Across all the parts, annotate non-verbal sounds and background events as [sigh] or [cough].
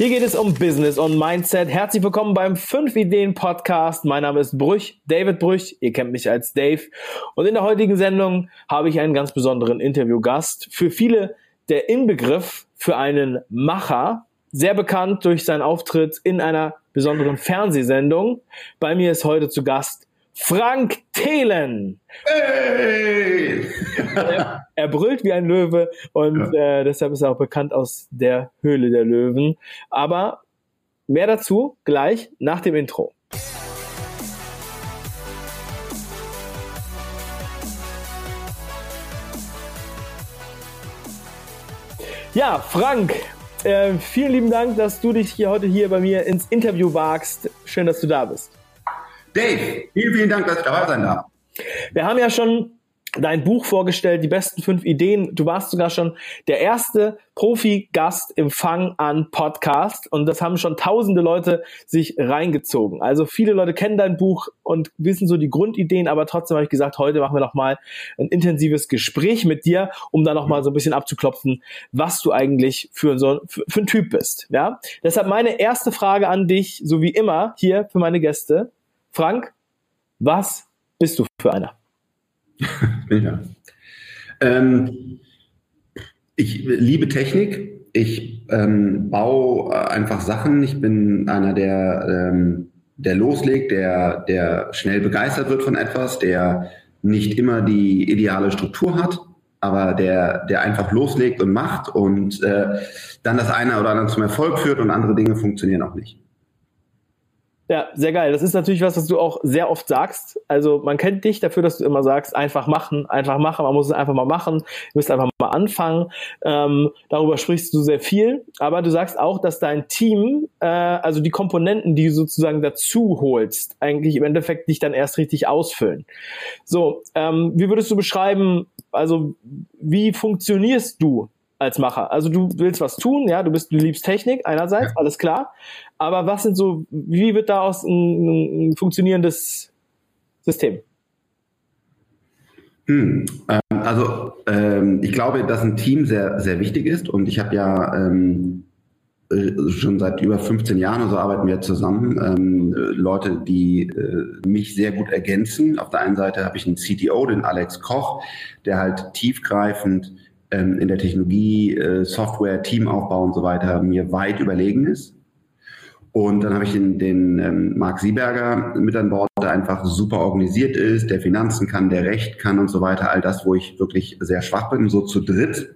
Hier geht es um Business und Mindset. Herzlich willkommen beim 5 Ideen Podcast. Mein Name ist Brüch, David Brüch. Ihr kennt mich als Dave. Und in der heutigen Sendung habe ich einen ganz besonderen Interviewgast. Für viele der Inbegriff für einen Macher. Sehr bekannt durch seinen Auftritt in einer besonderen Fernsehsendung. Bei mir ist heute zu Gast Frank Thelen. Hey! [laughs] er, brüllt wie ein Löwe und ja. äh, deshalb ist er auch bekannt aus der Höhle der Löwen. Aber mehr dazu gleich nach dem Intro. Ja, Frank, äh, vielen lieben Dank, dass du dich hier heute hier bei mir ins Interview wagst. Schön, dass du da bist. Dave, vielen, vielen Dank, dass ich dabei sein darf. Wir haben ja schon dein Buch vorgestellt, die besten fünf Ideen. Du warst sogar schon der erste Profi-Gast im Fang an Podcast und das haben schon tausende Leute sich reingezogen. Also viele Leute kennen dein Buch und wissen so die Grundideen, aber trotzdem habe ich gesagt, heute machen wir noch mal ein intensives Gespräch mit dir, um da noch mal so ein bisschen abzuklopfen, was du eigentlich für so für, für ein Typ bist. Ja, deshalb meine erste Frage an dich, so wie immer hier für meine Gäste. Frank, was bist du für einer? [laughs] ja. Ähm, ich liebe Technik. Ich ähm, baue einfach Sachen. Ich bin einer, der, ähm, der loslegt, der, der schnell begeistert wird von etwas, der nicht immer die ideale Struktur hat, aber der, der einfach loslegt und macht und äh, dann das eine oder andere zum Erfolg führt und andere Dinge funktionieren auch nicht. Ja, sehr geil. Das ist natürlich was, was du auch sehr oft sagst. Also man kennt dich dafür, dass du immer sagst, einfach machen, einfach machen. Man muss es einfach mal machen. Du musst einfach mal anfangen. Ähm, darüber sprichst du sehr viel. Aber du sagst auch, dass dein Team, äh, also die Komponenten, die du sozusagen dazu holst, eigentlich im Endeffekt dich dann erst richtig ausfüllen. So, ähm, wie würdest du beschreiben, also wie funktionierst du als Macher. Also du willst was tun, ja, du bist, du liebst Technik einerseits, alles klar. Aber was sind so, wie wird daraus ein, ein funktionierendes System? Hm, ähm, also ähm, ich glaube, dass ein Team sehr, sehr wichtig ist und ich habe ja ähm, äh, schon seit über 15 Jahren oder so arbeiten wir zusammen. Ähm, Leute, die äh, mich sehr gut ergänzen. Auf der einen Seite habe ich einen CTO, den Alex Koch, der halt tiefgreifend ähm, in der Technologie, äh, Software, Teamaufbau und so weiter mir weit überlegen ist. Und dann habe ich den, den ähm, Marc Sieberger mit an Bord, der einfach super organisiert ist, der Finanzen kann, der Recht kann und so weiter. All das, wo ich wirklich sehr schwach bin. So zu dritt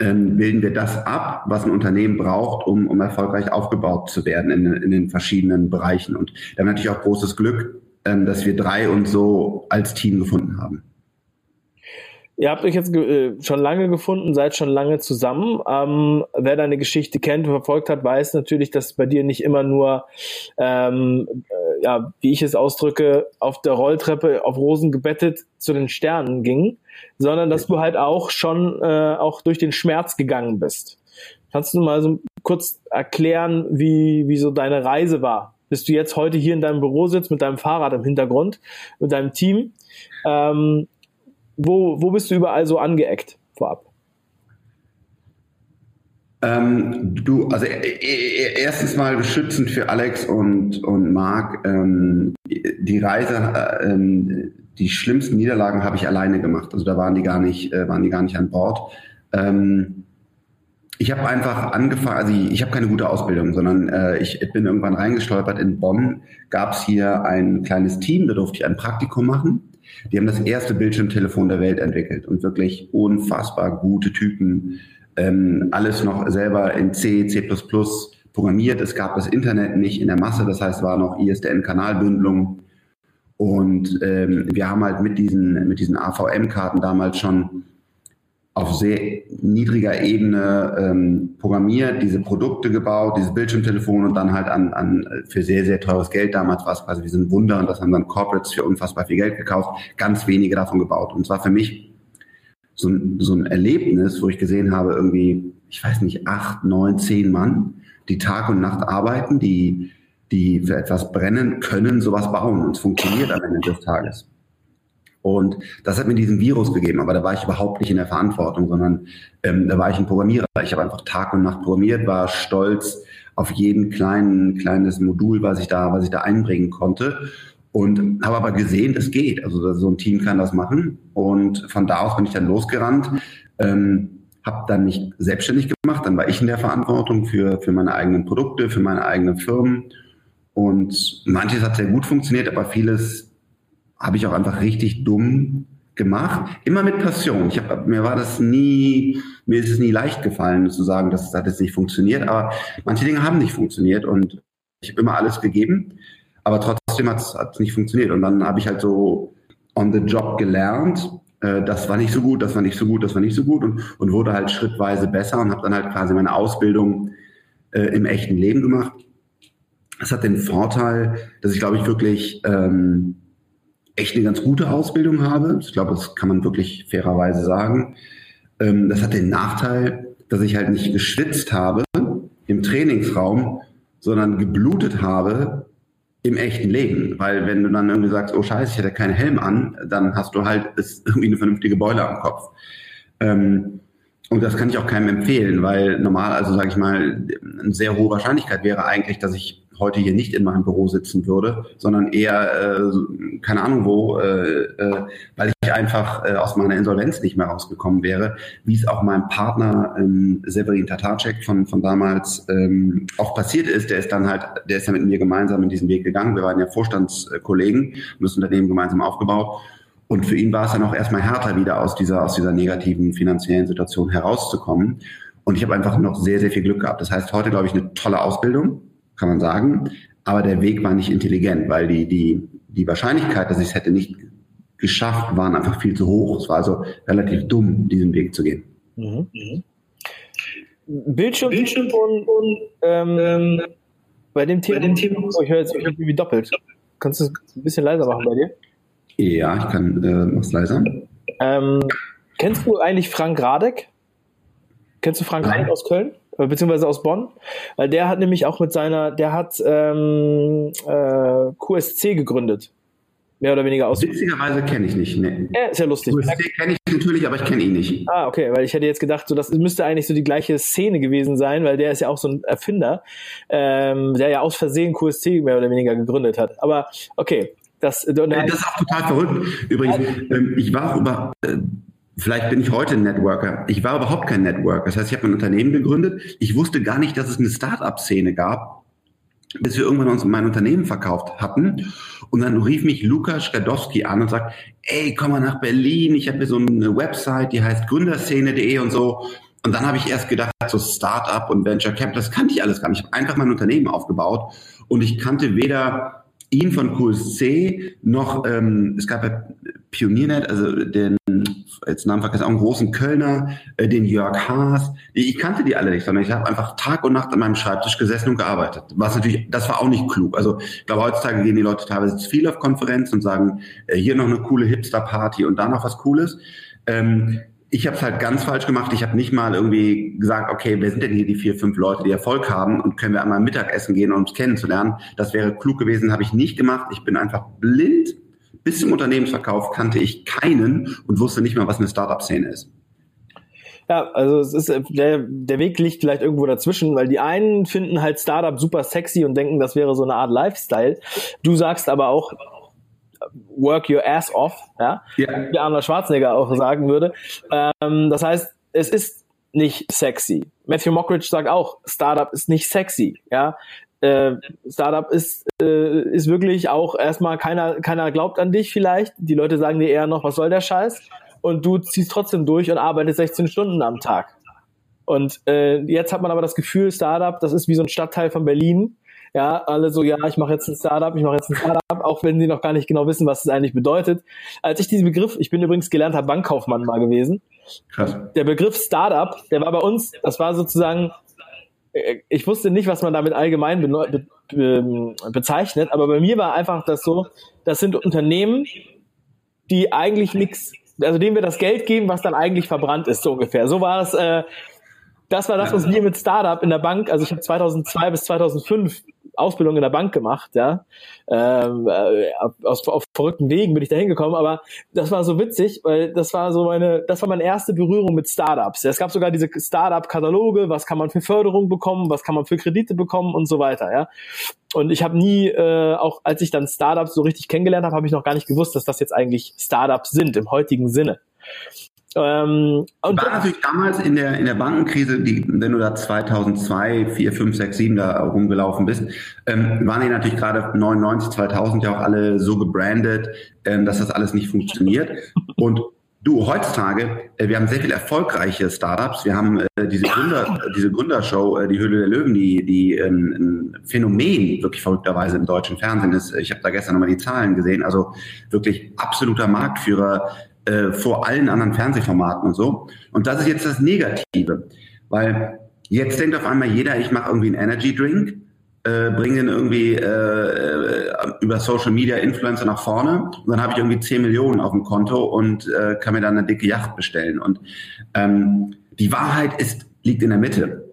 ähm, bilden wir das ab, was ein Unternehmen braucht, um, um erfolgreich aufgebaut zu werden in, in den verschiedenen Bereichen. Und wir haben natürlich auch großes Glück, ähm, dass wir drei und so als Team gefunden haben. Ihr habt euch jetzt äh, schon lange gefunden, seid schon lange zusammen. Ähm, wer deine Geschichte kennt und verfolgt hat, weiß natürlich, dass bei dir nicht immer nur, ähm, äh, ja, wie ich es ausdrücke, auf der Rolltreppe auf Rosen gebettet zu den Sternen ging, sondern dass du halt auch schon äh, auch durch den Schmerz gegangen bist. Kannst du mal so kurz erklären, wie, wie so deine Reise war? Bis du jetzt heute hier in deinem Büro sitzt mit deinem Fahrrad im Hintergrund, mit deinem Team. Ähm, wo, wo bist du überall so angeeckt vorab? Ähm, du, also äh, äh, erstens mal beschützend für Alex und, und Marc. Ähm, die Reise, äh, ähm, die schlimmsten Niederlagen habe ich alleine gemacht. Also da waren die gar nicht, äh, waren die gar nicht an Bord. Ähm, ich habe einfach angefangen, also ich, ich habe keine gute Ausbildung, sondern äh, ich bin irgendwann reingestolpert. In Bonn gab es hier ein kleines Team, da durfte ich ein Praktikum machen. Die haben das erste Bildschirmtelefon der Welt entwickelt und wirklich unfassbar gute Typen. Ähm, alles noch selber in C, C++ programmiert. Es gab das Internet nicht in der Masse, das heißt, war noch ISDN-Kanalbündelung. Und ähm, wir haben halt mit diesen, mit diesen AVM-Karten damals schon auf sehr niedriger Ebene ähm, programmiert, diese Produkte gebaut, dieses Bildschirmtelefon und dann halt an, an für sehr, sehr teures Geld. Damals war es quasi wie so ein Wunder und das haben dann Corporates für unfassbar viel Geld gekauft, ganz wenige davon gebaut. Und zwar für mich so ein, so ein Erlebnis, wo ich gesehen habe, irgendwie, ich weiß nicht, acht, neun, zehn Mann, die Tag und Nacht arbeiten, die, die für etwas brennen, können sowas bauen und es funktioniert am Ende des Tages. Und das hat mir diesen Virus gegeben, aber da war ich überhaupt nicht in der Verantwortung, sondern ähm, da war ich ein Programmierer. Ich habe einfach Tag und Nacht programmiert, war stolz auf jeden kleinen kleines Modul, was ich da, was ich da einbringen konnte. Und habe aber gesehen, das geht. Also so ein Team kann das machen. Und von da aus bin ich dann losgerannt. Ähm, habe dann nicht selbstständig gemacht, dann war ich in der Verantwortung für, für meine eigenen Produkte, für meine eigenen Firmen. Und manches hat sehr gut funktioniert, aber vieles habe ich auch einfach richtig dumm gemacht. Immer mit Passion. Ich hab, mir war das nie, mir ist es nie leicht gefallen zu sagen, dass das hat jetzt nicht funktioniert, aber manche Dinge haben nicht funktioniert und ich habe immer alles gegeben, aber trotzdem hat es nicht funktioniert. Und dann habe ich halt so on the job gelernt äh, das war nicht so gut, das war nicht so gut, das war nicht so gut und, und wurde halt schrittweise besser und habe dann halt quasi meine Ausbildung äh, im echten Leben gemacht. Das hat den Vorteil, dass ich glaube ich wirklich ähm, echt eine ganz gute Ausbildung habe. Ich glaube, das kann man wirklich fairerweise sagen. Ähm, das hat den Nachteil, dass ich halt nicht geschwitzt habe im Trainingsraum, sondern geblutet habe im echten Leben. Weil wenn du dann irgendwie sagst, oh scheiße, ich hätte keinen Helm an, dann hast du halt ist [laughs] irgendwie eine vernünftige Beule am Kopf. Ähm, und das kann ich auch keinem empfehlen, weil normal, also sage ich mal, eine sehr hohe Wahrscheinlichkeit wäre eigentlich, dass ich heute hier nicht in meinem Büro sitzen würde, sondern eher, äh, keine Ahnung wo, äh, äh, weil ich einfach äh, aus meiner Insolvenz nicht mehr rausgekommen wäre, wie es auch meinem Partner ähm, Severin Tatarczyk von, von damals ähm, auch passiert ist. Der ist dann halt, der ist ja mit mir gemeinsam in diesen Weg gegangen. Wir waren ja Vorstandskollegen und das Unternehmen gemeinsam aufgebaut. Und für ihn war es dann auch erstmal härter, wieder aus dieser, aus dieser negativen finanziellen Situation herauszukommen. Und ich habe einfach noch sehr, sehr viel Glück gehabt. Das heißt, heute, glaube ich, eine tolle Ausbildung kann man sagen. Aber der Weg war nicht intelligent, weil die, die, die Wahrscheinlichkeit, dass ich es hätte nicht geschafft, waren einfach viel zu hoch. Es war also relativ dumm, diesen Weg zu gehen. Mhm. Mhm. Bildschirm, Bildschirm und, und ähm, bei dem Thema, bei dem Thema oh, ich höre jetzt irgendwie doppelt. Kannst du es ein bisschen leiser machen bei dir? Ja, ich kann, äh, mach's leiser. Ähm, kennst du eigentlich Frank Radek? Kennst du Frank. Radek aus Köln? Äh, beziehungsweise aus Bonn, weil der hat nämlich auch mit seiner, der hat ähm, äh, QSC gegründet. Mehr oder weniger aus. Witzigerweise kenne ich nicht. Nee. Ja, ist ja lustig. QSC kenne ich natürlich, aber ich kenne ihn nicht. Ah, okay, weil ich hätte jetzt gedacht, so das müsste eigentlich so die gleiche Szene gewesen sein, weil der ist ja auch so ein Erfinder, ähm, der ja aus Versehen QSC mehr oder weniger gegründet hat. Aber okay, das, das ist auch total verrückt. Übrigens, ähm, ich war auch über, äh, Vielleicht bin ich heute ein Networker. Ich war überhaupt kein Networker. Das heißt, ich habe ein Unternehmen gegründet. Ich wusste gar nicht, dass es eine Start-up-Szene gab, bis wir irgendwann uns mein Unternehmen verkauft hatten. Und dann rief mich Lukas Skadowski an und sagt, ey, komm mal nach Berlin. Ich habe hier so eine Website, die heißt gründerszene.de und so. Und dann habe ich erst gedacht, so Start-up und Venture Capital, das kannte ich alles gar nicht. Ich habe einfach mein Unternehmen aufgebaut und ich kannte weder ihn von QSC noch, ähm, es gab ja Pioniernet, also den, jetzt Namen vergessen, auch einen großen Kölner, äh, den Jörg Haas. Ich kannte die alle nicht, sondern ich habe einfach Tag und Nacht an meinem Schreibtisch gesessen und gearbeitet. Was natürlich, das war auch nicht klug. Also ich glaube, heutzutage gehen die Leute teilweise zu viel auf Konferenzen und sagen, äh, hier noch eine coole Hipster-Party und da noch was Cooles. Ähm, ich habe es halt ganz falsch gemacht. Ich habe nicht mal irgendwie gesagt, okay, wer sind denn hier die vier, fünf Leute, die Erfolg haben und können wir einmal Mittagessen gehen, um uns kennenzulernen. Das wäre klug gewesen, habe ich nicht gemacht. Ich bin einfach blind. Bis zum Unternehmensverkauf kannte ich keinen und wusste nicht mal, was eine Startup-Szene ist. Ja, also es ist der, der Weg liegt vielleicht irgendwo dazwischen, weil die einen finden halt Startup super sexy und denken, das wäre so eine Art Lifestyle. Du sagst aber auch, work your ass off, ja, ja. wie Arnold Schwarzenegger auch sagen würde. Ähm, das heißt, es ist nicht sexy. Matthew Mockridge sagt auch, Startup ist nicht sexy, ja. Äh, Startup ist, äh, ist wirklich auch erstmal keiner, keiner glaubt an dich vielleicht. Die Leute sagen dir eher noch, was soll der Scheiß? Und du ziehst trotzdem durch und arbeitest 16 Stunden am Tag. Und äh, jetzt hat man aber das Gefühl, Startup, das ist wie so ein Stadtteil von Berlin. Ja, alle so, ja, ich mache jetzt ein Startup, ich mache jetzt ein Startup, auch wenn sie noch gar nicht genau wissen, was es eigentlich bedeutet. Als ich diesen Begriff, ich bin übrigens gelernter Bankkaufmann mal gewesen. Krass. Der Begriff Startup, der war bei uns, das war sozusagen, ich wusste nicht, was man damit allgemein be be ähm, bezeichnet, aber bei mir war einfach das so, das sind Unternehmen, die eigentlich nichts, also denen wir das Geld geben, was dann eigentlich verbrannt ist, so ungefähr. So war es, äh, das war das, was wir mit Startup in der Bank, also ich habe 2002 bis 2005 Ausbildung in der Bank gemacht, ja. Ähm, äh, aus, auf verrückten Wegen bin ich da hingekommen, aber das war so witzig, weil das war so meine, das war meine erste Berührung mit Startups. Es gab sogar diese Startup-Kataloge, was kann man für Förderung bekommen, was kann man für Kredite bekommen und so weiter, ja. Und ich habe nie, äh, auch als ich dann Startups so richtig kennengelernt habe, habe ich noch gar nicht gewusst, dass das jetzt eigentlich Startups sind im heutigen Sinne. Ähm, und war natürlich damals in der, in der Bankenkrise, die, wenn du da 2002, 4, 5, 6, 7 da rumgelaufen bist, ähm, waren die natürlich gerade 99, 2000 ja auch alle so gebrandet, ähm, dass das alles nicht funktioniert. Und du, heutzutage, äh, wir haben sehr viele erfolgreiche Startups. Wir haben äh, diese Gründer, diese Gründershow, äh, die Höhle der Löwen, die, die ähm, ein Phänomen wirklich verrückterweise im deutschen Fernsehen ist. Ich habe da gestern nochmal die Zahlen gesehen. Also wirklich absoluter Marktführer äh, vor allen anderen Fernsehformaten und so. Und das ist jetzt das Negative, weil jetzt denkt auf einmal jeder, ich mache irgendwie einen Energy Drink, äh, bringe den irgendwie äh, äh, über Social Media Influencer nach vorne und dann habe ich irgendwie 10 Millionen auf dem Konto und äh, kann mir dann eine dicke Yacht bestellen. Und ähm, die Wahrheit ist, liegt in der Mitte.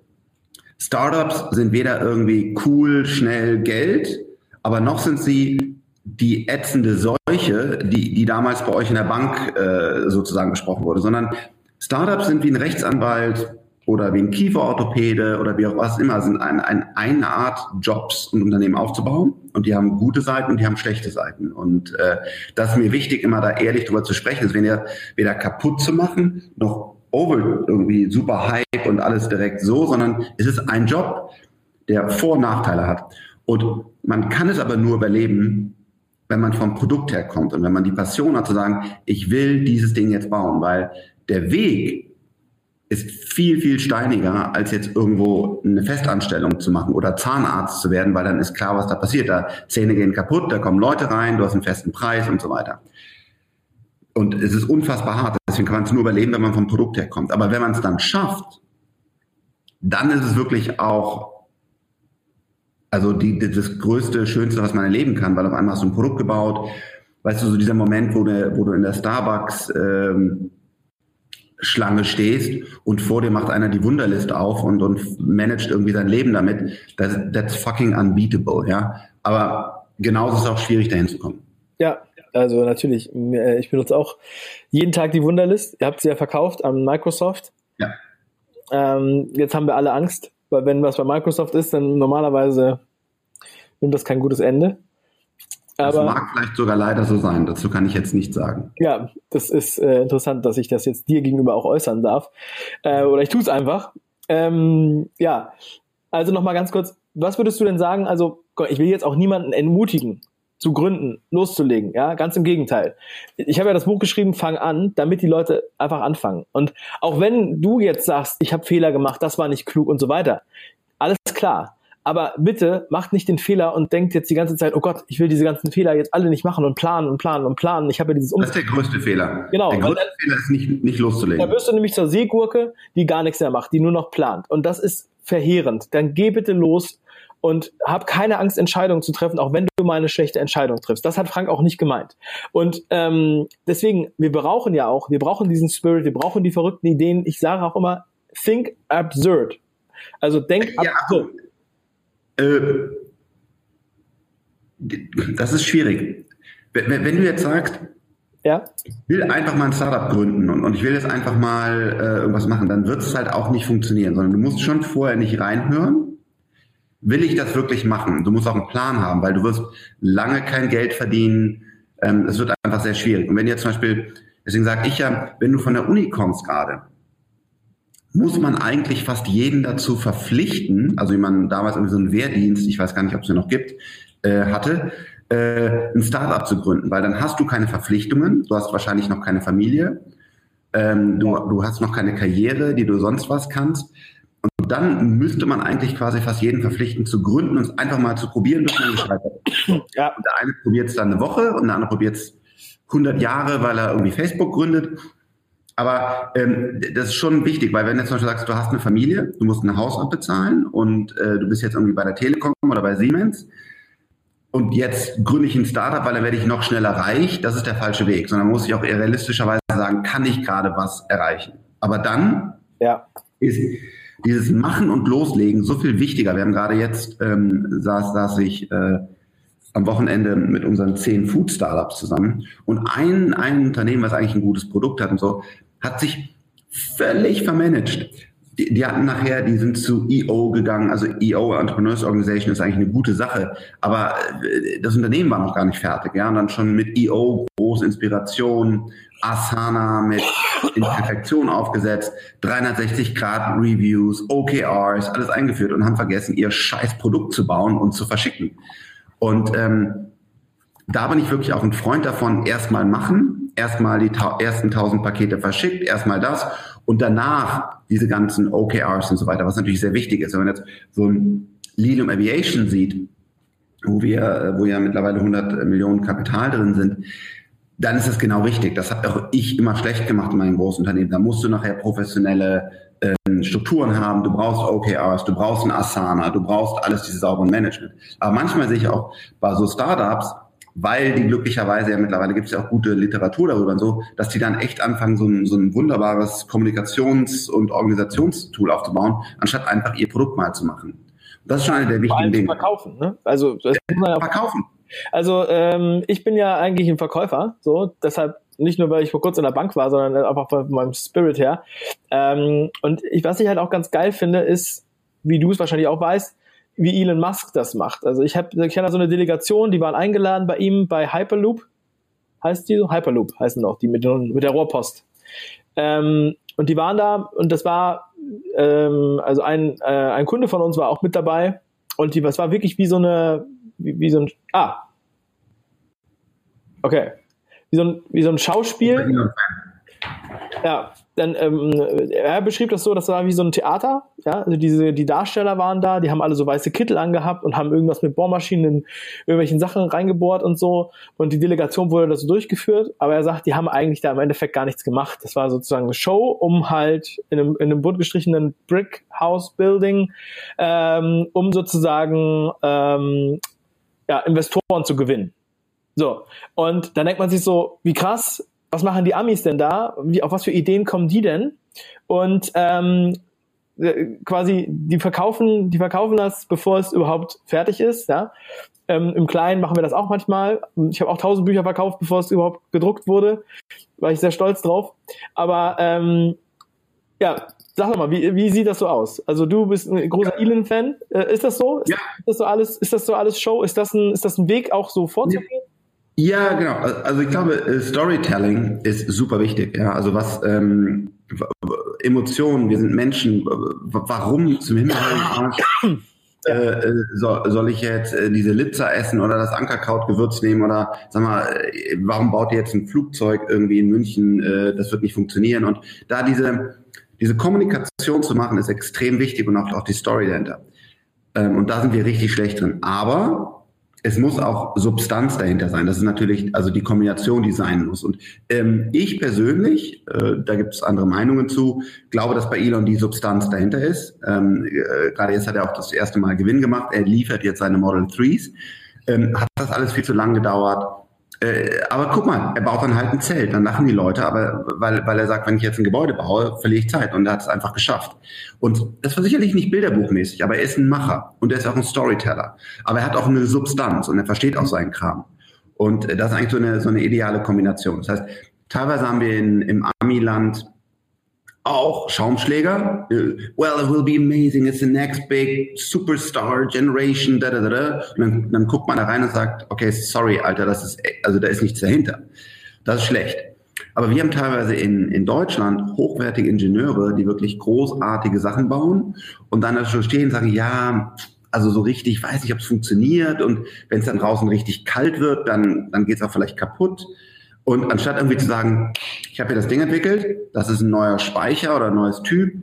Startups sind weder irgendwie cool, schnell Geld, aber noch sind sie die ätzende Seuche, die, die damals bei euch in der Bank äh, sozusagen besprochen wurde, sondern Startups sind wie ein Rechtsanwalt oder wie ein Kieferorthopäde oder wie auch was immer, sind ein, ein, eine Art Jobs und Unternehmen aufzubauen. Und die haben gute Seiten und die haben schlechte Seiten. Und äh, das ist mir wichtig, immer da ehrlich drüber zu sprechen, ist weder, weder kaputt zu machen, noch over irgendwie super Hype und alles direkt so, sondern es ist ein Job, der Vor- und Nachteile hat. Und man kann es aber nur überleben, wenn man vom Produkt her kommt und wenn man die Passion hat zu sagen, ich will dieses Ding jetzt bauen, weil der Weg ist viel, viel steiniger, als jetzt irgendwo eine Festanstellung zu machen oder Zahnarzt zu werden, weil dann ist klar, was da passiert. Da Zähne gehen kaputt, da kommen Leute rein, du hast einen festen Preis und so weiter. Und es ist unfassbar hart, deswegen kann man es nur überleben, wenn man vom Produkt her kommt. Aber wenn man es dann schafft, dann ist es wirklich auch also die, das größte, schönste, was man erleben kann, weil auf einmal hast du ein Produkt gebaut. Weißt du, so dieser Moment, wo du, wo du in der Starbucks ähm, Schlange stehst und vor dir macht einer die Wunderliste auf und, und managt irgendwie sein Leben damit. Das, that's fucking unbeatable, ja. Aber genauso ist es auch schwierig, dahin zu kommen. Ja, also natürlich. Äh, ich benutze auch jeden Tag die Wunderlist. Ihr habt sie ja verkauft an Microsoft. Ja. Ähm, jetzt haben wir alle Angst, weil wenn was bei Microsoft ist, dann normalerweise nimmt das kein gutes Ende. Aber, das mag vielleicht sogar leider so sein, dazu kann ich jetzt nichts sagen. Ja, das ist äh, interessant, dass ich das jetzt dir gegenüber auch äußern darf. Äh, oder ich tue es einfach. Ähm, ja, also nochmal ganz kurz, was würdest du denn sagen? Also, ich will jetzt auch niemanden entmutigen, zu gründen, loszulegen. Ja, ganz im Gegenteil. Ich habe ja das Buch geschrieben, fang an, damit die Leute einfach anfangen. Und auch wenn du jetzt sagst, ich habe Fehler gemacht, das war nicht klug und so weiter, alles klar. Aber bitte macht nicht den Fehler und denkt jetzt die ganze Zeit, oh Gott, ich will diese ganzen Fehler jetzt alle nicht machen und planen und planen und planen. Ich habe ja dieses um Das ist der größte Fehler. Genau. Der größte dann, Fehler ist nicht, nicht loszulegen. Da wirst du nämlich zur Seegurke, die gar nichts mehr macht, die nur noch plant. Und das ist verheerend. Dann geh bitte los und hab keine Angst, Entscheidungen zu treffen, auch wenn du mal eine schlechte Entscheidung triffst. Das hat Frank auch nicht gemeint. Und ähm, deswegen, wir brauchen ja auch, wir brauchen diesen Spirit, wir brauchen die verrückten Ideen. Ich sage auch immer, think absurd. Also denk ja, absurd. Äh, das ist schwierig. Wenn, wenn, du jetzt sagst, ja? ich will einfach mal ein Startup gründen und, und ich will jetzt einfach mal äh, irgendwas machen, dann wird es halt auch nicht funktionieren, sondern du musst schon vorher nicht reinhören. Will ich das wirklich machen? Du musst auch einen Plan haben, weil du wirst lange kein Geld verdienen. Ähm, es wird einfach sehr schwierig. Und wenn jetzt zum Beispiel, deswegen sage ich ja, wenn du von der Uni kommst gerade, muss man eigentlich fast jeden dazu verpflichten, also wie man damals irgendwie so einen Wehrdienst, ich weiß gar nicht, ob es den noch gibt, äh, hatte, äh, ein Startup zu gründen, weil dann hast du keine Verpflichtungen, du hast wahrscheinlich noch keine Familie, ähm, du, du hast noch keine Karriere, die du sonst was kannst. Und dann müsste man eigentlich quasi fast jeden verpflichten zu gründen und es einfach mal zu probieren, bis man gescheitert Ja. Und der eine probiert es dann eine Woche und der andere probiert es 100 Jahre, weil er irgendwie Facebook gründet. Aber ähm, das ist schon wichtig, weil wenn du zum Beispiel sagst, du hast eine Familie, du musst ein Haus abbezahlen und äh, du bist jetzt irgendwie bei der Telekom oder bei Siemens und jetzt gründe ich ein Startup, weil dann werde ich noch schneller reich, das ist der falsche Weg, sondern muss ich auch realistischerweise sagen, kann ich gerade was erreichen. Aber dann ja. ist, dieses Machen und Loslegen so viel wichtiger. Wir haben gerade jetzt, ähm, saß, saß ich äh, am Wochenende mit unseren zehn Food Startups zusammen und ein, ein Unternehmen, was eigentlich ein gutes Produkt hat und so, hat sich völlig vermanagt. Die, die hatten nachher, die sind zu EO gegangen, also EO Entrepreneurs Organization ist eigentlich eine gute Sache, aber äh, das Unternehmen war noch gar nicht fertig, ja, und dann schon mit EO große Inspiration, Asana mit Perfektion aufgesetzt, 360 Grad Reviews, OKRs, alles eingeführt und haben vergessen, ihr scheiß Produkt zu bauen und zu verschicken. Und ähm, da bin ich wirklich auch ein Freund davon, erstmal machen, erstmal die ta ersten 1000 Pakete verschickt, erstmal das und danach diese ganzen OKRs und so weiter, was natürlich sehr wichtig ist. Wenn man jetzt so ein Lilium Aviation sieht, wo wir, wo ja mittlerweile 100 Millionen Kapital drin sind, dann ist das genau richtig. Das habe auch ich immer schlecht gemacht in meinem großen Unternehmen. Da musst du nachher professionelle ähm, Strukturen haben, du brauchst OKRs, du brauchst ein Asana, du brauchst alles dieses saubere Management. Aber manchmal sehe ich auch bei so Startups, weil die glücklicherweise ja mittlerweile gibt es ja auch gute Literatur darüber und so, dass die dann echt anfangen, so ein, so ein wunderbares Kommunikations- und Organisationstool aufzubauen, anstatt einfach ihr Produkt mal zu machen. Das ist schon eine der wichtigen Dinge. Verkaufen, ne? Also das muss man ja verkaufen. Also ähm, ich bin ja eigentlich ein Verkäufer, so deshalb nicht nur, weil ich vor kurzem in der Bank war, sondern einfach von meinem Spirit her. Ähm, und ich, was ich halt auch ganz geil finde, ist, wie du es wahrscheinlich auch weißt, wie Elon Musk das macht. Also ich habe ich kenne da so eine Delegation, die waren eingeladen bei ihm bei Hyperloop. Heißt die so? Hyperloop heißen auch, die mit, mit der Rohrpost. Ähm, und die waren da und das war, ähm, also ein, äh, ein Kunde von uns war auch mit dabei und die, das war wirklich wie so eine, wie, wie so ein, ah, okay, wie so ein, wie so ein Schauspiel. Ja, dann ähm, er beschrieb das so, das war wie so ein Theater. Ja, also diese die Darsteller waren da, die haben alle so weiße Kittel angehabt und haben irgendwas mit Bohrmaschinen in irgendwelchen Sachen reingebohrt und so. Und die Delegation wurde das so durchgeführt. Aber er sagt, die haben eigentlich da im Endeffekt gar nichts gemacht. Das war sozusagen eine Show, um halt in einem, in einem bunt gestrichenen Brick House Building, ähm, um sozusagen ähm, ja, Investoren zu gewinnen. So, und dann denkt man sich so, wie krass, was machen die Amis denn da? Wie, auf was für Ideen kommen die denn? Und ähm, äh, quasi, die verkaufen, die verkaufen das, bevor es überhaupt fertig ist. Ja? Ähm, Im Kleinen machen wir das auch manchmal. Ich habe auch tausend Bücher verkauft, bevor es überhaupt gedruckt wurde. War ich sehr stolz drauf. Aber ähm, ja, sag doch mal, wie, wie sieht das so aus? Also du bist ein großer ja. Elon-Fan. Äh, ist das so? Ist, ja. ist das so alles? Ist das so alles Show? Ist das ein, ist das ein Weg auch so vorzugehen? Ja. Ja, genau. Also ich glaube, äh, Storytelling ist super wichtig. Ja, also was ähm, Emotionen, wir sind Menschen. Warum zum Himmel äh, äh, soll, soll ich jetzt äh, diese Litzer essen oder das Ankerkrautgewürz nehmen oder sag mal, äh, warum baut ihr jetzt ein Flugzeug irgendwie in München? Äh, das wird nicht funktionieren. Und da diese diese Kommunikation zu machen, ist extrem wichtig und auch, auch die Story dahinter. Ähm, und da sind wir richtig schlecht drin. Aber es muss auch Substanz dahinter sein. Das ist natürlich also die Kombination, die sein muss. Und ähm, ich persönlich, äh, da gibt es andere Meinungen zu, glaube, dass bei Elon die Substanz dahinter ist. Ähm, äh, Gerade jetzt hat er auch das erste Mal Gewinn gemacht. Er liefert jetzt seine Model 3s. Ähm, hat das alles viel zu lang gedauert. Äh, aber guck mal, er baut dann halt ein Zelt, dann lachen die Leute, aber weil, weil er sagt, wenn ich jetzt ein Gebäude baue, verliere ich Zeit und er hat es einfach geschafft. Und das war sicherlich nicht bilderbuchmäßig, aber er ist ein Macher und er ist auch ein Storyteller. Aber er hat auch eine Substanz und er versteht auch seinen Kram. Und das ist eigentlich so eine, so eine ideale Kombination. Das heißt, teilweise haben wir in, im Ami-Land auch Schaumschläger. Well, it will be amazing. It's the next big superstar generation. Da, da, da, da. Und dann, dann guckt man da rein und sagt, okay, sorry, Alter, das ist, also da ist nichts dahinter. Das ist schlecht. Aber wir haben teilweise in, in Deutschland hochwertige Ingenieure, die wirklich großartige Sachen bauen und dann da schon stehen und sagen, ja, also so richtig, ich weiß nicht, ob es funktioniert und wenn es dann draußen richtig kalt wird, dann, dann geht es auch vielleicht kaputt. Und anstatt irgendwie zu sagen, ich habe hier das Ding entwickelt, das ist ein neuer Speicher oder ein neues Typ,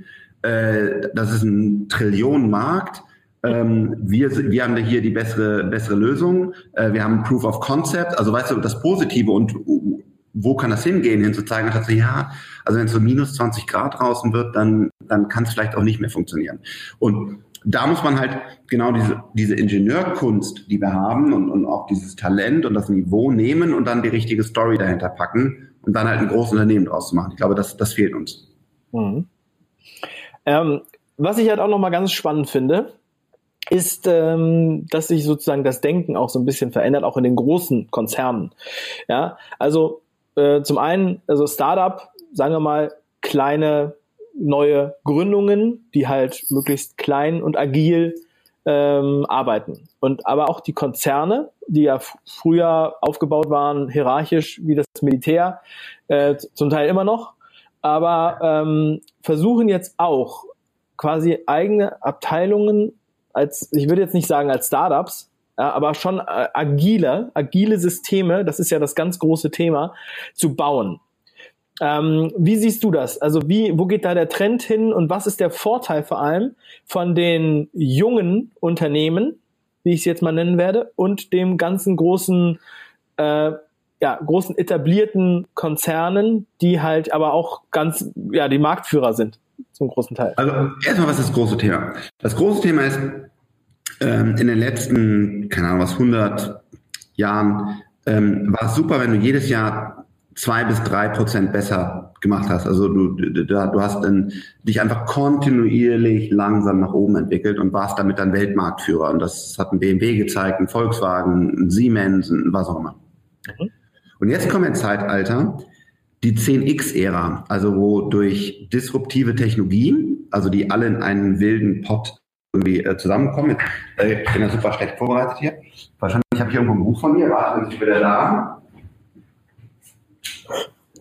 äh, das ist ein Trillionenmarkt, ähm, wir, wir haben hier die bessere, bessere Lösung, äh, wir haben Proof of Concept, also weißt du, das Positive und wo kann das hingehen, hinzuzeigen, dass so, ja, also wenn es so minus 20 Grad draußen wird, dann, dann kann es vielleicht auch nicht mehr funktionieren. Und da muss man halt genau diese, diese Ingenieurkunst, die wir haben und, und auch dieses Talent und das Niveau nehmen und dann die richtige Story dahinter packen und dann halt ein großes Unternehmen draus machen. Ich glaube, das, das fehlt uns. Mhm. Ähm, was ich halt auch nochmal ganz spannend finde, ist, ähm, dass sich sozusagen das Denken auch so ein bisschen verändert, auch in den großen Konzernen. Ja, also äh, zum einen, also Startup, sagen wir mal, kleine neue Gründungen, die halt möglichst klein und agil ähm, arbeiten. Und aber auch die Konzerne, die ja früher aufgebaut waren, hierarchisch wie das Militär, äh, zum Teil immer noch, aber ähm, versuchen jetzt auch quasi eigene Abteilungen als, ich würde jetzt nicht sagen als Startups, ja, aber schon äh, agile, agile Systeme, das ist ja das ganz große Thema, zu bauen. Ähm, wie siehst du das? Also wie, wo geht da der Trend hin und was ist der Vorteil vor allem von den jungen Unternehmen, wie ich es jetzt mal nennen werde, und dem ganzen großen, äh, ja, großen etablierten Konzernen, die halt aber auch ganz, ja, die Marktführer sind zum großen Teil. Also erstmal, was ist das große Thema? Das große Thema ist, ähm, in den letzten, keine Ahnung was, 100 Jahren ähm, war es super, wenn du jedes Jahr zwei bis drei Prozent besser gemacht hast. Also du, du, du hast in, dich einfach kontinuierlich langsam nach oben entwickelt und warst damit dann Weltmarktführer. Und das hat ein BMW gezeigt, ein Volkswagen, ein Siemens, ein was auch immer. Mhm. Und jetzt kommen wir ins Zeitalter, die 10x-Ära, also wo durch disruptive Technologien, also die alle in einen wilden Pot irgendwie äh, zusammenkommen. Äh, ich bin ja super schlecht vorbereitet hier. Wahrscheinlich habe ich irgendwo ein Buch von mir, warte, bin ich wieder da.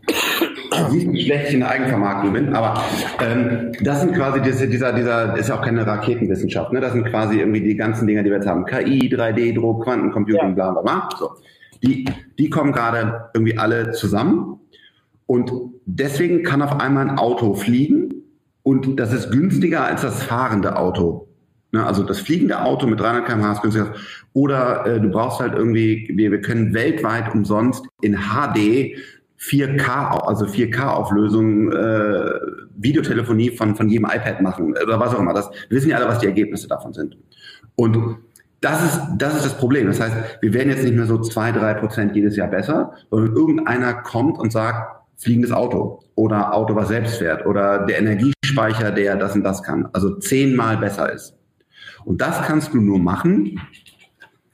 Siehst, wie schlecht ich [clears throat] in der Eigenvermarktung bin, aber ähm, das sind quasi diese, dieser, dieser, ist ja auch keine Raketenwissenschaft, ne? Das sind quasi irgendwie die ganzen Dinge, die wir jetzt haben. KI, 3D-Druck, Quantencomputing, ja. bla bla bla. So. Die, die kommen gerade irgendwie alle zusammen und deswegen kann auf einmal ein Auto fliegen und das ist günstiger als das fahrende Auto. Ne, also das fliegende Auto mit 300 km/h ist günstiger. Oder äh, du brauchst halt irgendwie, wir, wir können weltweit umsonst in HD 4K, also 4K-Auflösung, äh, Videotelefonie von, von jedem iPad machen oder was auch immer. Das, wissen ja alle, was die Ergebnisse davon sind. Und das ist, das ist das Problem. Das heißt, wir werden jetzt nicht mehr so zwei, drei Prozent jedes Jahr besser, sondern irgendeiner kommt und sagt, fliegendes Auto oder Auto, was selbst fährt oder der Energiespeicher, der das und das kann. Also zehnmal besser ist. Und das kannst du nur machen,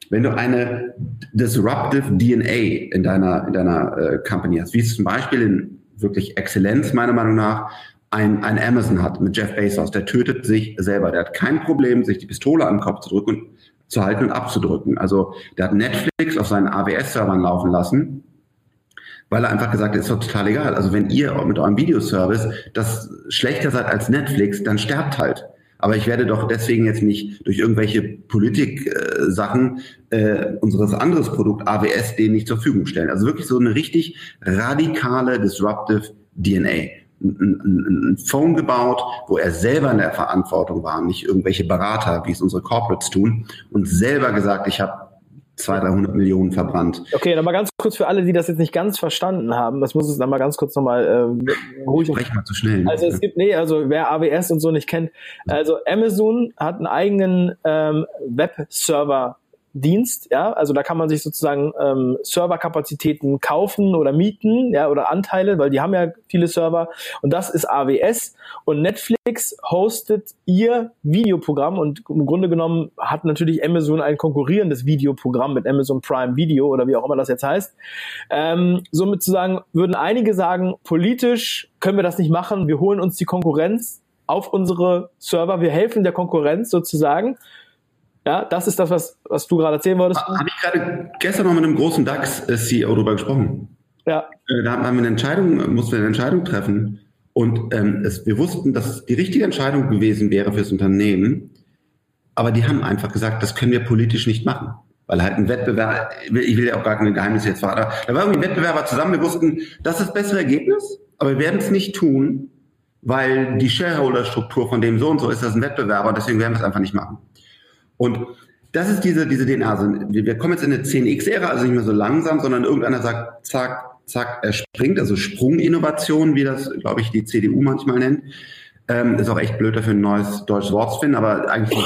wenn du eine disruptive DNA in deiner, in deiner äh, Company hast, wie es zum Beispiel in wirklich Exzellenz meiner Meinung nach ein, ein Amazon hat mit Jeff Bezos, der tötet sich selber. Der hat kein Problem, sich die Pistole den Kopf zu drücken zu halten und abzudrücken. Also der hat Netflix auf seinen AWS-Servern laufen lassen, weil er einfach gesagt hat, ist doch total egal. Also wenn ihr mit eurem Videoservice das schlechter seid als Netflix, dann sterbt halt. Aber ich werde doch deswegen jetzt nicht durch irgendwelche Politik-Sachen äh, unseres anderes Produkt AWS denen nicht zur Verfügung stellen. Also wirklich so eine richtig radikale disruptive DNA. Ein, ein, ein Phone gebaut, wo er selber in der Verantwortung war, nicht irgendwelche Berater, wie es unsere Corporates tun, und selber gesagt, ich habe 200, 300 Millionen verbrannt. Okay, dann mal ganz kurz für alle, die das jetzt nicht ganz verstanden haben. Das muss es dann mal ganz kurz nochmal äh, ruhig. Sprech mal zu schnell. Also es gibt, nee, also wer AWS und so nicht kennt, also Amazon hat einen eigenen ähm, Webserver Dienst, ja, also da kann man sich sozusagen ähm, Serverkapazitäten kaufen oder mieten, ja, oder Anteile, weil die haben ja viele Server. Und das ist AWS und Netflix hostet ihr Videoprogramm und im Grunde genommen hat natürlich Amazon ein konkurrierendes Videoprogramm mit Amazon Prime Video oder wie auch immer das jetzt heißt. Ähm, somit zu sagen, würden einige sagen, politisch können wir das nicht machen, wir holen uns die Konkurrenz auf unsere Server, wir helfen der Konkurrenz sozusagen ja, das ist das, was, was du gerade erzählen wolltest. Habe ich gerade gestern noch mit einem großen DAX-CEO darüber gesprochen. Ja. Äh, da haben wir eine Entscheidung, mussten wir eine Entscheidung treffen. Und ähm, es, wir wussten, dass es die richtige Entscheidung gewesen wäre fürs Unternehmen. Aber die haben einfach gesagt, das können wir politisch nicht machen. Weil halt ein Wettbewerb, ich will ja auch gar keine Geheimnisse jetzt verraten, da war irgendwie ein Wettbewerber zusammen, wir wussten, das ist das bessere Ergebnis, aber wir werden es nicht tun, weil die Shareholder-Struktur von dem so und so ist das ein Wettbewerber, deswegen werden wir es einfach nicht machen. Und das ist diese, diese DNA. Also wir kommen jetzt in eine 10x-Ära, also nicht mehr so langsam, sondern irgendeiner sagt, zack, zack, er springt, also Sprunginnovation, wie das, glaube ich, die CDU manchmal nennt. Ähm, ist auch echt blöd dafür ein neues deutsches Wort zu finden, aber eigentlich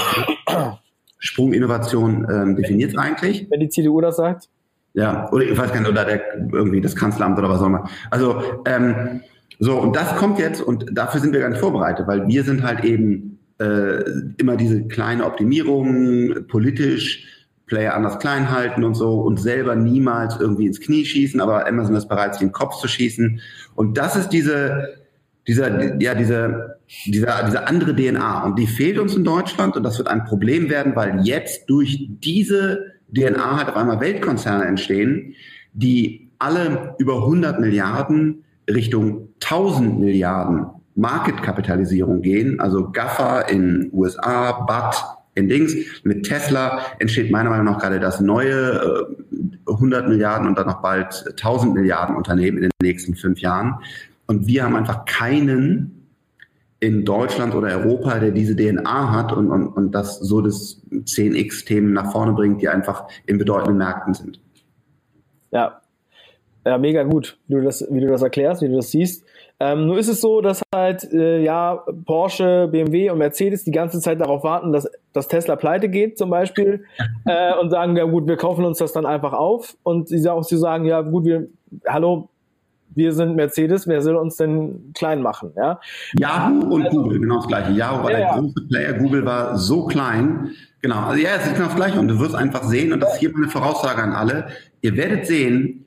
[clears throat] Sprunginnovation ähm, definiert es eigentlich. Wenn die CDU das sagt? Ja, oder ich weiß gar nicht, oder der, irgendwie das Kanzleramt oder was auch immer. Also, ähm, so, und das kommt jetzt und dafür sind wir gar nicht vorbereitet, weil wir sind halt eben äh, immer diese kleine Optimierung, politisch, Player anders klein halten und so und selber niemals irgendwie ins Knie schießen, aber Amazon ist bereit, sich den Kopf zu schießen. Und das ist diese, dieser, ja, diese, dieser, diese andere DNA. Und die fehlt uns in Deutschland und das wird ein Problem werden, weil jetzt durch diese DNA halt auf einmal Weltkonzerne entstehen, die alle über 100 Milliarden Richtung 1000 Milliarden Marketkapitalisierung gehen, also GAFA in USA, BAT in Dings. Mit Tesla entsteht meiner Meinung nach gerade das neue äh, 100 Milliarden und dann noch bald 1000 Milliarden Unternehmen in den nächsten fünf Jahren. Und wir haben einfach keinen in Deutschland oder Europa, der diese DNA hat und, und, und das so das 10x-Themen nach vorne bringt, die einfach in bedeutenden Märkten sind. Ja, ja, mega gut, wie du das, wie du das erklärst, wie du das siehst. Ähm, nur ist es so, dass halt äh, ja Porsche, BMW und Mercedes die ganze Zeit darauf warten, dass, dass Tesla pleite geht zum Beispiel [laughs] äh, und sagen, ja gut, wir kaufen uns das dann einfach auf und sie auch sie sagen, ja gut, wir, hallo, wir sind Mercedes, wer soll uns denn klein machen? Ja? Yahoo und also, Google, genau das gleiche. Yahoo war ja, der ja. große Player, Google war so klein. Genau, also ja, es ist genau das gleiche und du wirst einfach sehen, und das ist hier meine Voraussage an alle, ihr werdet sehen,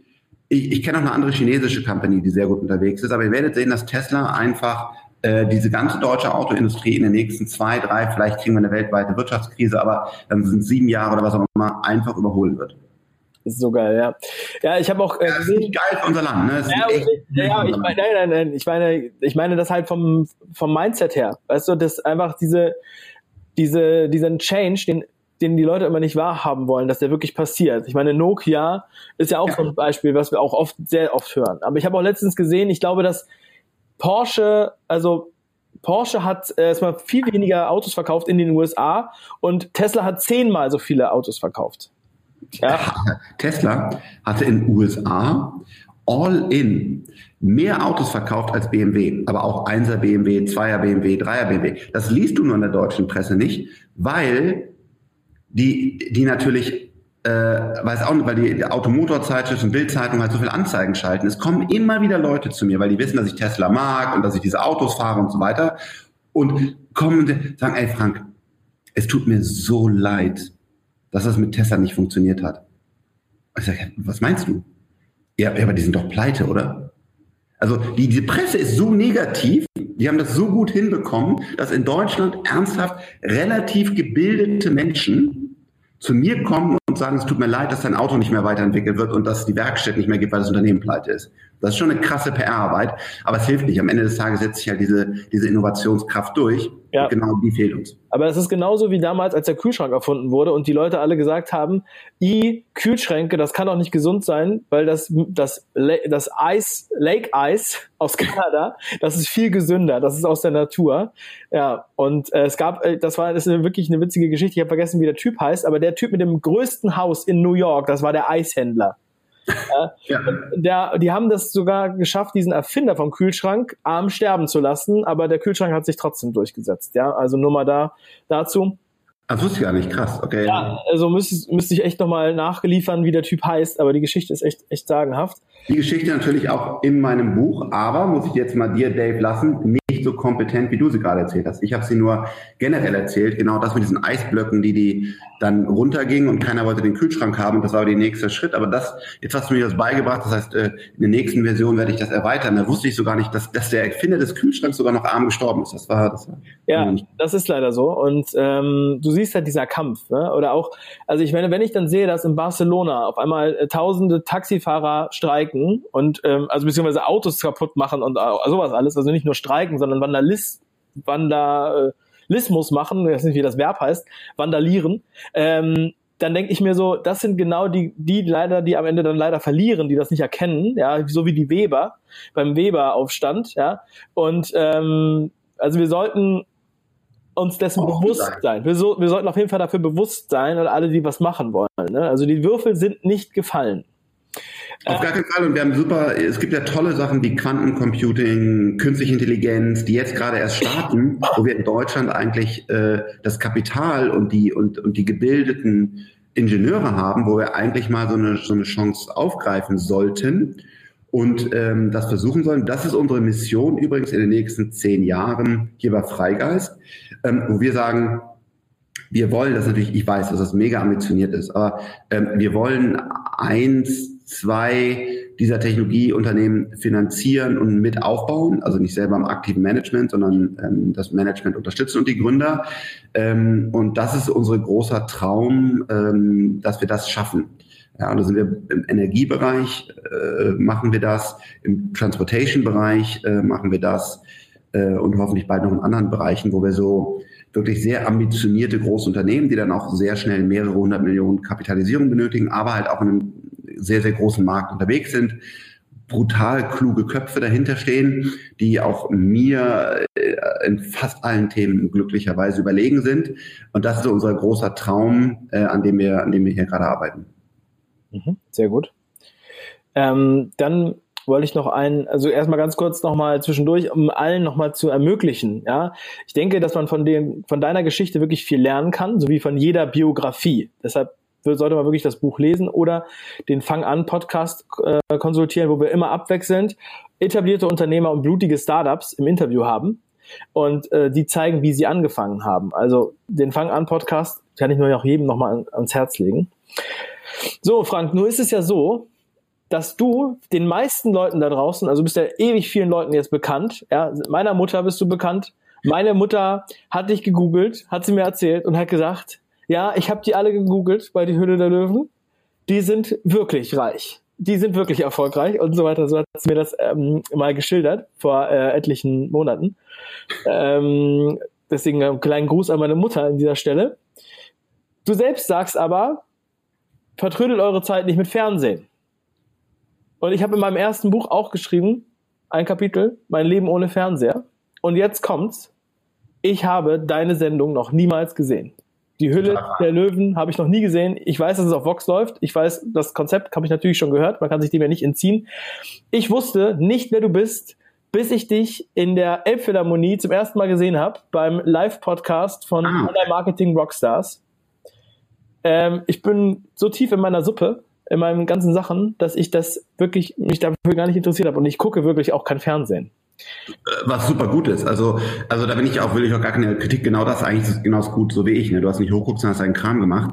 ich, ich kenne auch eine andere chinesische Company, die sehr gut unterwegs ist, aber ihr werdet sehen, dass Tesla einfach äh, diese ganze deutsche Autoindustrie in den nächsten zwei, drei, vielleicht kriegen wir eine weltweite Wirtschaftskrise, aber dann sind sieben Jahre oder was auch immer, einfach überholen wird. Das ist so geil, ja. Ja, ich habe auch äh, ja, das ist geil für unser Land, ne? Ja, echt ja, ich meine, nein, nein, nein, ich meine, ich meine das halt vom vom Mindset her, weißt du, dass einfach diese diese diesen Change, den den die Leute immer nicht wahrhaben wollen, dass der wirklich passiert. Ich meine, Nokia ist ja auch ja. so ein Beispiel, was wir auch oft, sehr oft hören. Aber ich habe auch letztens gesehen, ich glaube, dass Porsche, also Porsche hat äh, erstmal viel weniger Autos verkauft in den USA und Tesla hat zehnmal so viele Autos verkauft. Ja. [laughs] Tesla hatte in den USA all in mehr Autos verkauft als BMW, aber auch 1er BMW, 2er BMW, 3er BMW. Das liest du nur in der deutschen Presse nicht, weil die, die natürlich, äh, weiß auch nicht, weil die Automotorzeitschrift und Bildzeitung halt so viel Anzeigen schalten. Es kommen immer wieder Leute zu mir, weil die wissen, dass ich Tesla mag und dass ich diese Autos fahre und so weiter. Und kommen und sagen, ey Frank, es tut mir so leid, dass das mit Tesla nicht funktioniert hat. Ich sage, was meinst du? Ja, aber die sind doch pleite, oder? Also die, die Presse ist so negativ, die haben das so gut hinbekommen, dass in Deutschland ernsthaft relativ gebildete Menschen zu mir kommen und sagen, es tut mir leid, dass dein Auto nicht mehr weiterentwickelt wird und dass die Werkstatt nicht mehr gibt, weil das Unternehmen pleite ist. Das ist schon eine krasse PR-Arbeit, aber es hilft nicht. Am Ende des Tages setzt sich halt diese, diese Innovationskraft durch. Ja. genau die fehlt uns. Aber es ist genauso wie damals, als der Kühlschrank erfunden wurde und die Leute alle gesagt haben, i Kühlschränke, das kann doch nicht gesund sein, weil das, das, das Eis, Lake Eis aus [laughs] Kanada, das ist viel gesünder, das ist aus der Natur. Ja, und äh, es gab, äh, das war, das ist wirklich eine witzige Geschichte, ich habe vergessen, wie der Typ heißt, aber der Typ mit dem größten Haus in New York, das war der Eishändler. Ja. der, die haben das sogar geschafft, diesen Erfinder vom Kühlschrank arm sterben zu lassen, aber der Kühlschrank hat sich trotzdem durchgesetzt. Ja, also nur mal da dazu. Das wusste ich gar nicht, krass, okay. Ja, also müsste, müsste ich echt nochmal nachgeliefern, wie der Typ heißt, aber die Geschichte ist echt, echt sagenhaft. Die Geschichte natürlich auch in meinem Buch, aber muss ich jetzt mal dir, Dave, lassen, nicht so kompetent, wie du sie gerade erzählt hast. Ich habe sie nur generell erzählt, genau das mit diesen Eisblöcken, die die dann runtergingen und keiner wollte den Kühlschrank haben und das war der nächste Schritt. Aber das, jetzt hast du mir das beigebracht, das heißt, äh, in der nächsten Version werde ich das erweitern. Da wusste ich sogar nicht, dass, dass der Erfinder des Kühlschranks sogar noch arm gestorben ist. Das war, das war ja, das ist leider so. Und ähm, du siehst halt dieser Kampf, ne? Oder auch, also ich meine, wenn ich dann sehe, dass in Barcelona auf einmal äh, tausende Taxifahrer streiken und ähm, also beziehungsweise Autos kaputt machen und sowas alles, also nicht nur streiken, sondern Vandalis, Vandalismus machen, ich weiß nicht, wie das Verb heißt, vandalieren, ähm, dann denke ich mir so, das sind genau die, die leider, die am Ende dann leider verlieren, die das nicht erkennen, ja, so wie die Weber beim Weber-Aufstand, ja. Und ähm, also wir sollten uns dessen oh, bewusst nein. sein. Wir, so, wir sollten auf jeden Fall dafür bewusst sein und alle, die was machen wollen. Ne? Also die Würfel sind nicht gefallen. Auf gar keinen Fall. Und wir haben super, es gibt ja tolle Sachen wie Quantencomputing, künstliche Intelligenz, die jetzt gerade erst starten, wo wir in Deutschland eigentlich äh, das Kapital und die und, und die gebildeten Ingenieure haben, wo wir eigentlich mal so eine, so eine Chance aufgreifen sollten und ähm, das versuchen sollen. Das ist unsere Mission übrigens in den nächsten zehn Jahren hier bei Freigeist. ähm, wo wir sagen, wir wollen, das natürlich, ich weiß, dass das mega ambitioniert ist, aber ähm, wir wollen eins, zwei dieser Technologieunternehmen finanzieren und mit aufbauen, also nicht selber im aktiven Management, sondern ähm, das Management unterstützen und die Gründer. Ähm, und das ist unser großer Traum, ähm, dass wir das schaffen. Ja, da sind wir im Energiebereich, äh, machen wir das, im Transportation-Bereich äh, machen wir das äh, und hoffentlich bald noch in anderen Bereichen, wo wir so wirklich sehr ambitionierte große Unternehmen, die dann auch sehr schnell mehrere hundert Millionen Kapitalisierung benötigen, aber halt auch in einem sehr, sehr großen Markt unterwegs sind, brutal kluge Köpfe dahinter stehen, die auch mir äh, in fast allen Themen glücklicherweise überlegen sind. Und das ist unser großer Traum, äh, an dem wir, an dem wir hier gerade arbeiten. Mhm, sehr gut. Ähm, dann wollte ich noch einen, also erstmal ganz kurz nochmal zwischendurch, um allen nochmal zu ermöglichen, ja. Ich denke, dass man von dem, von deiner Geschichte wirklich viel lernen kann, sowie von jeder Biografie. Deshalb sollte man wirklich das Buch lesen oder den Fang an Podcast äh, konsultieren, wo wir immer abwechselnd etablierte Unternehmer und blutige Startups im Interview haben und äh, die zeigen, wie sie angefangen haben. Also den Fang an Podcast kann ich nur auch jedem nochmal an, ans Herz legen. So, Frank, nur ist es ja so, dass du den meisten Leuten da draußen, also bist ja ewig vielen Leuten jetzt bekannt, ja, meiner Mutter bist du bekannt, meine Mutter hat dich gegoogelt, hat sie mir erzählt und hat gesagt, ja, ich habe die alle gegoogelt bei die Hülle der Löwen. Die sind wirklich reich. Die sind wirklich erfolgreich und so weiter. So hat sie mir das ähm, mal geschildert vor äh, etlichen Monaten. Ähm, deswegen einen kleinen Gruß an meine Mutter an dieser Stelle. Du selbst sagst aber, vertrödelt eure Zeit nicht mit Fernsehen. Und ich habe in meinem ersten Buch auch geschrieben, ein Kapitel, mein Leben ohne Fernseher. Und jetzt kommt's. Ich habe deine Sendung noch niemals gesehen. Die Hülle der Löwen habe ich noch nie gesehen. Ich weiß, dass es auf Vox läuft. Ich weiß, das Konzept habe ich natürlich schon gehört. Man kann sich dem ja nicht entziehen. Ich wusste nicht, wer du bist, bis ich dich in der Elbphilharmonie zum ersten Mal gesehen habe, beim Live-Podcast von ah. Online Marketing Rockstars. Ähm, ich bin so tief in meiner Suppe, in meinen ganzen Sachen, dass ich das wirklich mich dafür gar nicht interessiert habe. Und ich gucke wirklich auch kein Fernsehen. Was super gut ist. Also, also da bin ich auch, will ich auch gar keine Kritik. Genau das eigentlich ist genauso gut, so wie ich. Ne? Du hast nicht hochguckt, sondern hast deinen Kram gemacht.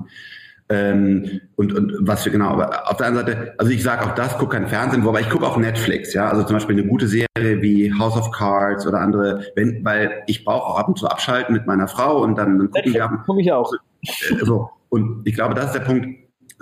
Ähm, und, und was für genau, aber auf der anderen Seite, also ich sage auch das, guck kein Fernsehen, wobei ich gucke auch Netflix, ja. Also zum Beispiel eine gute Serie wie House of Cards oder andere, wenn, weil ich brauche auch ab und zu abschalten mit meiner Frau und dann, dann gucken wir. Guck ich auch. [laughs] So. Und ich glaube, das ist der Punkt,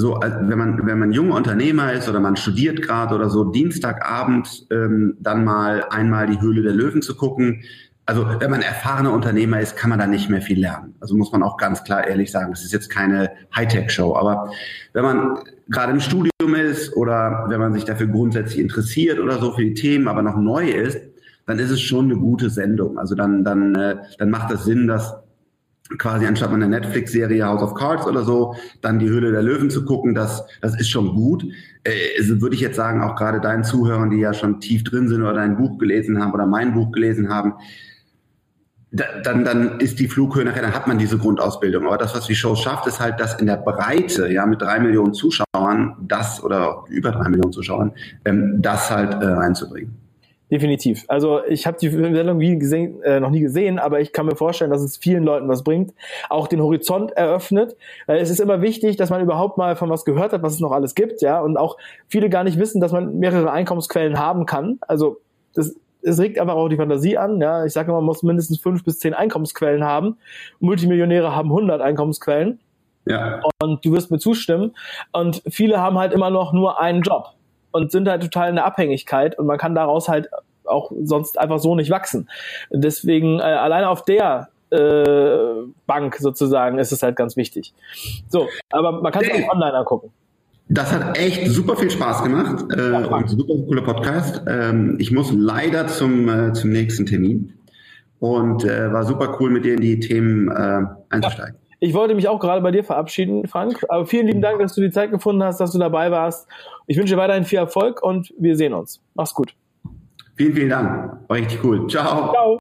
so, wenn man, wenn man junger Unternehmer ist oder man studiert gerade oder so, Dienstagabend ähm, dann mal einmal die Höhle der Löwen zu gucken. Also wenn man erfahrener Unternehmer ist, kann man da nicht mehr viel lernen. Also muss man auch ganz klar ehrlich sagen, das ist jetzt keine Hightech-Show. Aber wenn man gerade im Studium ist oder wenn man sich dafür grundsätzlich interessiert oder so für die Themen, aber noch neu ist, dann ist es schon eine gute Sendung. Also dann, dann, äh, dann macht das Sinn, dass quasi anstatt einer Netflix-Serie House of Cards oder so, dann die Höhle der Löwen zu gucken, das, das ist schon gut. Äh, also würde ich jetzt sagen, auch gerade deinen Zuhörern, die ja schon tief drin sind oder dein Buch gelesen haben oder mein Buch gelesen haben, da, dann, dann ist die Flughöhe nachher, dann hat man diese Grundausbildung. Aber das, was die Show schafft, ist halt, dass in der Breite, ja, mit drei Millionen Zuschauern, das oder über drei Millionen Zuschauern, ähm, das halt äh, reinzubringen. Definitiv. Also ich habe die Sendung wie gesehen, äh, noch nie gesehen, aber ich kann mir vorstellen, dass es vielen Leuten was bringt, auch den Horizont eröffnet. Weil es ist immer wichtig, dass man überhaupt mal von was gehört hat, was es noch alles gibt, ja, und auch viele gar nicht wissen, dass man mehrere Einkommensquellen haben kann. Also das es regt einfach auch die Fantasie an. Ja, ich sage immer, man muss mindestens fünf bis zehn Einkommensquellen haben. Multimillionäre haben 100 Einkommensquellen. Ja. Und du wirst mir zustimmen. Und viele haben halt immer noch nur einen Job und sind halt total in der Abhängigkeit und man kann daraus halt auch sonst einfach so nicht wachsen. Deswegen äh, alleine auf der äh, Bank sozusagen ist es halt ganz wichtig. So, aber man kann es auch online angucken. Das hat echt super viel Spaß gemacht äh, ja, und super cooler Podcast. Ähm, ich muss leider zum, äh, zum nächsten Termin und äh, war super cool mit dir in die Themen äh, einzusteigen. Ja. Ich wollte mich auch gerade bei dir verabschieden, Frank. Aber vielen lieben Dank, dass du die Zeit gefunden hast, dass du dabei warst. Ich wünsche dir weiterhin viel Erfolg und wir sehen uns. Mach's gut. Vielen, vielen Dank. War richtig cool. Ciao. Ciao.